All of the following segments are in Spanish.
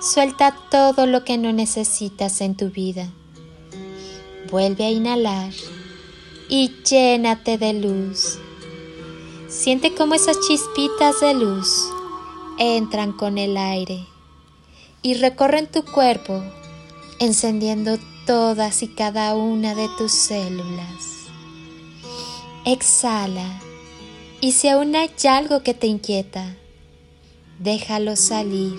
Suelta todo lo que no necesitas en tu vida. Vuelve a inhalar y llénate de luz. Siente cómo esas chispitas de luz entran con el aire y recorren tu cuerpo, encendiendo todas y cada una de tus células. Exhala y si aún hay algo que te inquieta, déjalo salir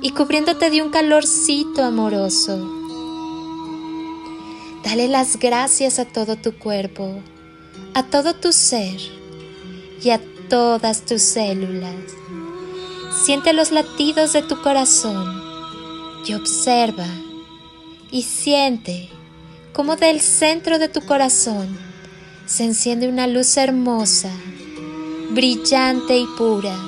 y cubriéndote de un calorcito amoroso. Dale las gracias a todo tu cuerpo, a todo tu ser y a todas tus células. Siente los latidos de tu corazón y observa y siente cómo del centro de tu corazón se enciende una luz hermosa, brillante y pura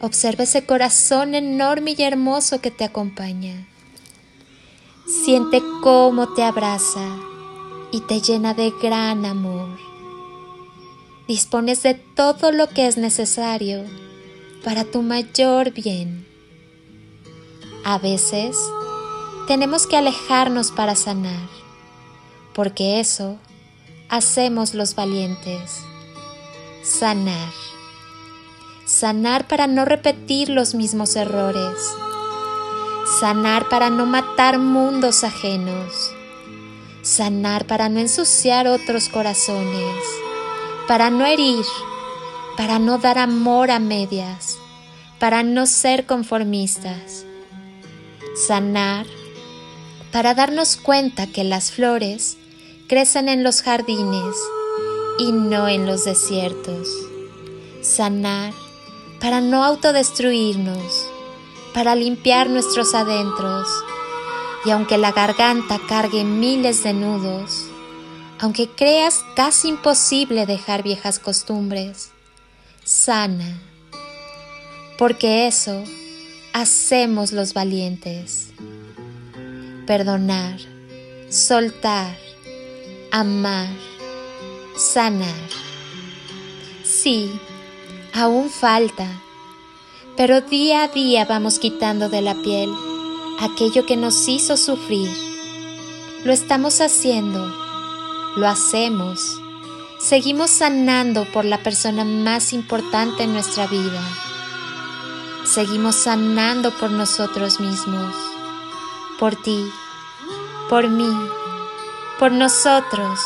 Observa ese corazón enorme y hermoso que te acompaña. Siente cómo te abraza y te llena de gran amor. Dispones de todo lo que es necesario para tu mayor bien. A veces tenemos que alejarnos para sanar, porque eso hacemos los valientes. Sanar sanar para no repetir los mismos errores, sanar para no matar mundos ajenos, sanar para no ensuciar otros corazones, para no herir, para no dar amor a medias, para no ser conformistas, sanar para darnos cuenta que las flores crecen en los jardines y no en los desiertos, sanar para no autodestruirnos, para limpiar nuestros adentros. Y aunque la garganta cargue miles de nudos, aunque creas casi imposible dejar viejas costumbres, sana, porque eso hacemos los valientes. Perdonar, soltar, amar, sanar. Sí, aún falta, pero día a día vamos quitando de la piel aquello que nos hizo sufrir. Lo estamos haciendo, lo hacemos, seguimos sanando por la persona más importante en nuestra vida. Seguimos sanando por nosotros mismos, por ti, por mí, por nosotros,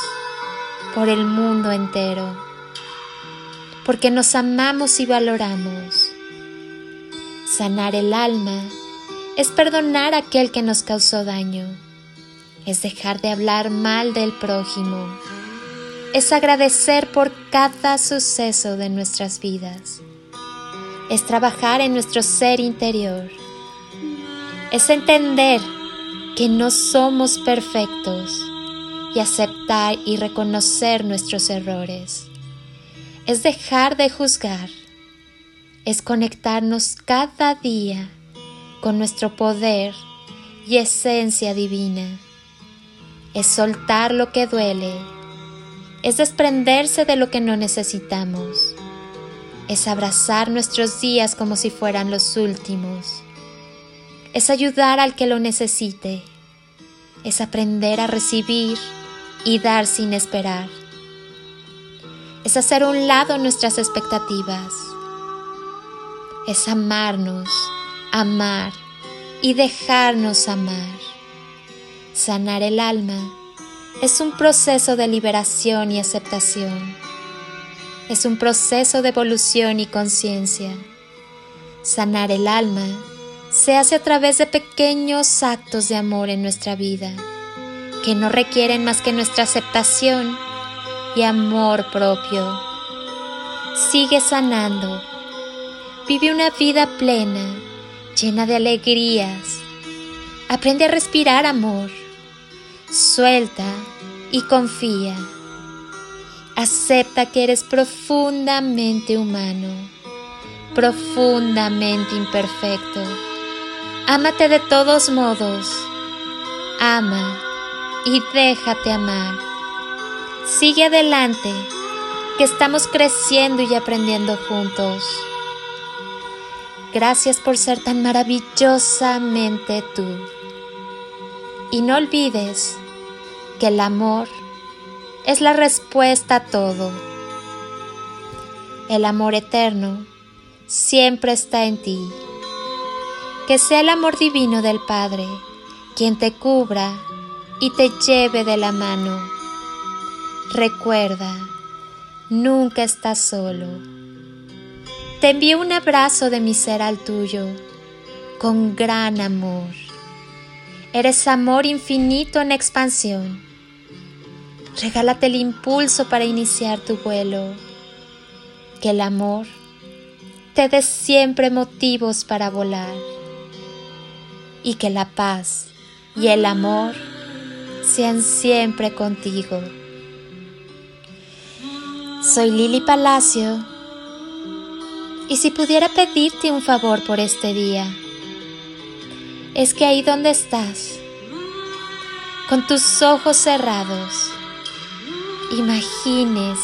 por el mundo entero porque nos amamos y valoramos. Sanar el alma es perdonar a aquel que nos causó daño, es dejar de hablar mal del prójimo, es agradecer por cada suceso de nuestras vidas, es trabajar en nuestro ser interior, es entender que no somos perfectos y aceptar y reconocer nuestros errores es dejar de juzgar, es conectarnos cada día con nuestro poder y esencia divina, es soltar lo que duele es desprenderse de lo que no necesitamos. Es abrazar nuestros días como si fueran los últimos. Es ayudar al que lo necesite. Es aprender a recibir y dar sin esperar. Es hacer a un lado nuestras expectativas. Es amarnos, amar y dejarnos amar. Sanar el alma es un proceso de liberación y aceptación. Es un proceso de evolución y conciencia. Sanar el alma se hace a través de pequeños actos de amor en nuestra vida, que no requieren más que nuestra aceptación y amor propio. Sigue sanando. Vive una vida plena, llena de alegrías. Aprende a respirar amor Suelta y confía. Acepta que eres profundamente humano, profundamente imperfecto. Ámate de todos modos. Ama y déjate amar. Sigue adelante, que estamos creciendo y aprendiendo juntos. Gracias por ser tan maravillosamente tú. Y no olvides que el amor es la respuesta a todo. El amor eterno siempre está en ti. Que sea el amor divino del Padre quien te cubra y te lleve de la mano. Recuerda, nunca estás solo. Te envío un abrazo de mi ser al tuyo, con gran amor. Eres amor infinito en expansión. Regálate el impulso para iniciar tu vuelo. Que el amor te dé siempre motivos para volar. Y que la paz y el amor sean siempre contigo. Soy Lili Palacio y si pudiera pedirte un favor por este día, es que ahí donde estás, con tus ojos cerrados, imagines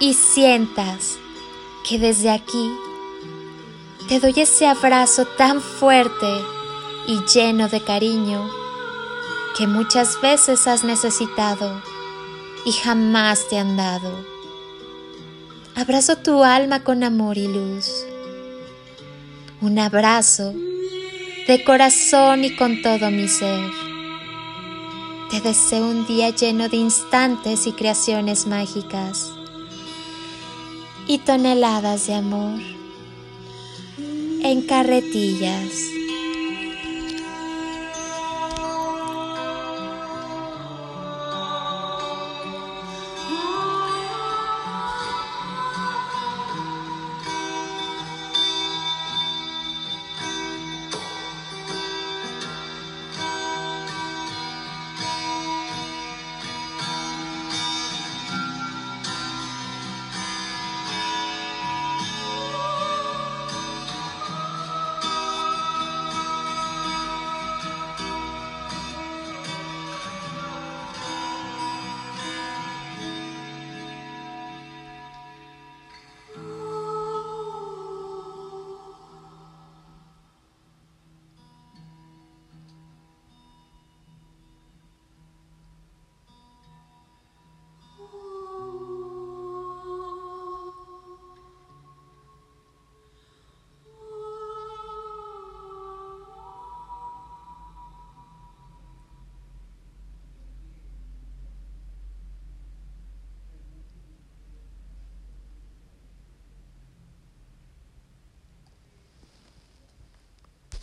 y sientas que desde aquí te doy ese abrazo tan fuerte y lleno de cariño que muchas veces has necesitado y jamás te han dado. Abrazo tu alma con amor y luz. Un abrazo de corazón y con todo mi ser. Te deseo un día lleno de instantes y creaciones mágicas y toneladas de amor en carretillas